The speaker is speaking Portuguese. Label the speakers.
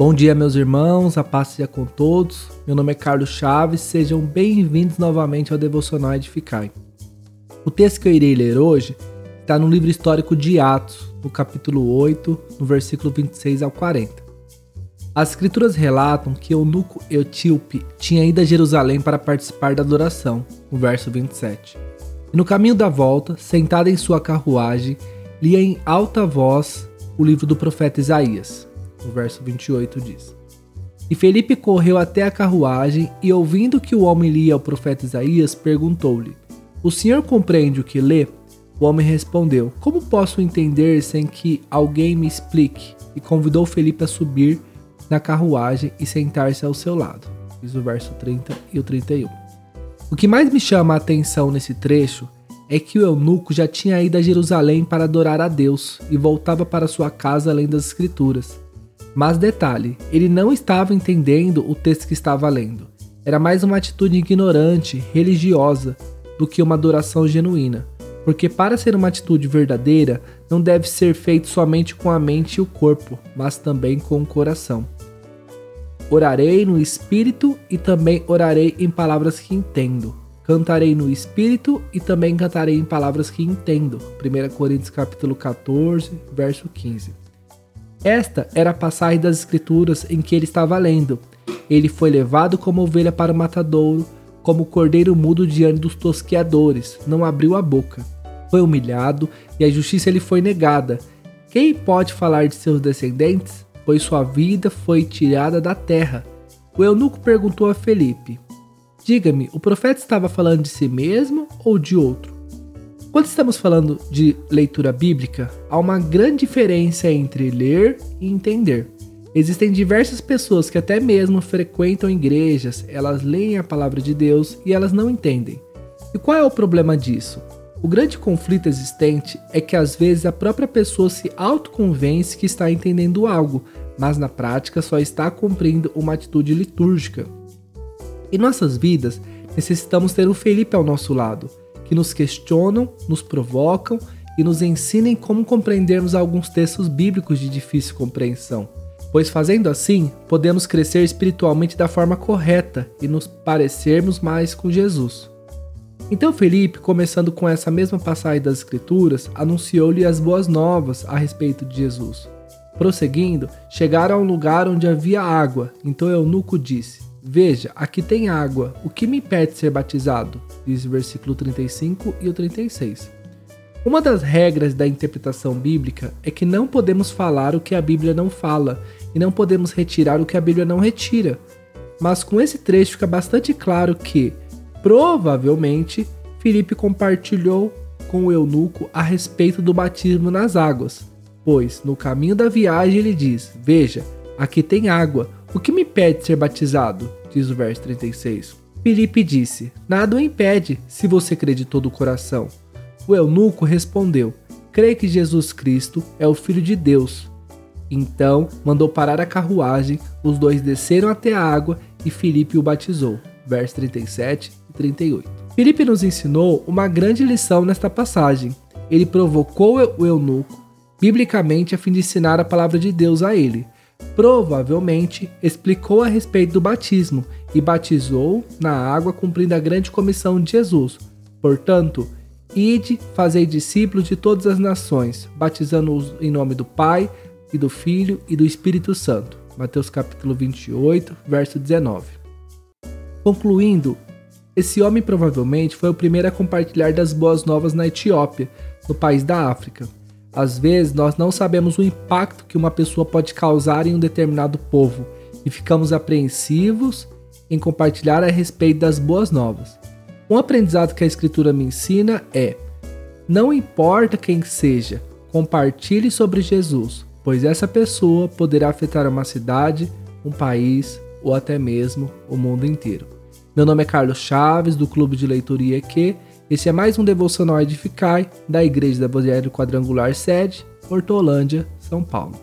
Speaker 1: Bom dia, meus irmãos, a paz seja com todos. Meu nome é Carlos Chaves, sejam bem-vindos novamente ao Devocional Edificai. O texto que eu irei ler hoje está no livro histórico de Atos, no capítulo 8, no versículo 26 ao 40. As escrituras relatam que Eunuco Etíope tinha ido a Jerusalém para participar da adoração, no verso 27. E no caminho da volta, sentado em sua carruagem, lia em alta voz o livro do profeta Isaías. O verso 28 diz: E Felipe correu até a carruagem e, ouvindo que o homem lia o profeta Isaías, perguntou-lhe: O senhor compreende o que lê? O homem respondeu: Como posso entender sem que alguém me explique? E convidou Felipe a subir na carruagem e sentar-se ao seu lado. Diz o verso 30 e o 31. O que mais me chama a atenção nesse trecho é que o eunuco já tinha ido a Jerusalém para adorar a Deus e voltava para sua casa além das Escrituras. Mas detalhe, ele não estava entendendo o texto que estava lendo. Era mais uma atitude ignorante, religiosa, do que uma adoração genuína. Porque para ser uma atitude verdadeira, não deve ser feito somente com a mente e o corpo, mas também com o coração. Orarei no espírito e também orarei em palavras que entendo. Cantarei no espírito e também cantarei em palavras que entendo. 1 Coríntios capítulo 14, verso 15. Esta era a passagem das escrituras em que ele estava lendo. Ele foi levado como ovelha para o matadouro, como cordeiro mudo diante dos tosqueadores, não abriu a boca. Foi humilhado e a justiça lhe foi negada. Quem pode falar de seus descendentes? Pois sua vida foi tirada da terra. O eunuco perguntou a Felipe: Diga-me, o profeta estava falando de si mesmo ou de outro? Quando estamos falando de leitura bíblica, há uma grande diferença entre ler e entender. Existem diversas pessoas que até mesmo frequentam igrejas, elas leem a palavra de Deus e elas não entendem. E qual é o problema disso? O grande conflito existente é que às vezes a própria pessoa se autoconvence que está entendendo algo, mas na prática só está cumprindo uma atitude litúrgica. Em nossas vidas, necessitamos ter um Felipe ao nosso lado, que nos questionam, nos provocam e nos ensinem como compreendermos alguns textos bíblicos de difícil compreensão. Pois fazendo assim, podemos crescer espiritualmente da forma correta e nos parecermos mais com Jesus. Então Felipe, começando com essa mesma passagem das Escrituras, anunciou-lhe as boas novas a respeito de Jesus. Prosseguindo, chegaram a um lugar onde havia água. Então Eunuco disse: Veja, aqui tem água, o que me impede de ser batizado? Diz o versículo 35 e o 36. Uma das regras da interpretação bíblica é que não podemos falar o que a Bíblia não fala e não podemos retirar o que a Bíblia não retira. Mas com esse trecho fica bastante claro que, provavelmente, Filipe compartilhou com o eunuco a respeito do batismo nas águas, pois no caminho da viagem ele diz: Veja, aqui tem água o que me impede de ser batizado? Diz o verso 36. Filipe disse: Nada o impede, se você crê de todo o coração. O eunuco respondeu: Creio que Jesus Cristo é o Filho de Deus. Então mandou parar a carruagem, os dois desceram até a água e Filipe o batizou. Verso 37 e 38. Filipe nos ensinou uma grande lição nesta passagem. Ele provocou o eunuco, biblicamente, a fim de ensinar a palavra de Deus a ele provavelmente explicou a respeito do batismo e batizou na água cumprindo a grande comissão de Jesus. Portanto, ide, fazei discípulos de todas as nações, batizando-os em nome do Pai e do Filho e do Espírito Santo. Mateus capítulo 28, verso 19. Concluindo, esse homem provavelmente foi o primeiro a compartilhar das boas novas na Etiópia, no país da África. Às vezes, nós não sabemos o impacto que uma pessoa pode causar em um determinado povo e ficamos apreensivos em compartilhar a respeito das boas novas. Um aprendizado que a Escritura me ensina é: não importa quem seja, compartilhe sobre Jesus, pois essa pessoa poderá afetar uma cidade, um país ou até mesmo o mundo inteiro. Meu nome é Carlos Chaves, do Clube de Leitura IEQ esse é mais um Devocional Edificai da Igreja da Evangelho Quadrangular Sede, Hortolândia, São Paulo.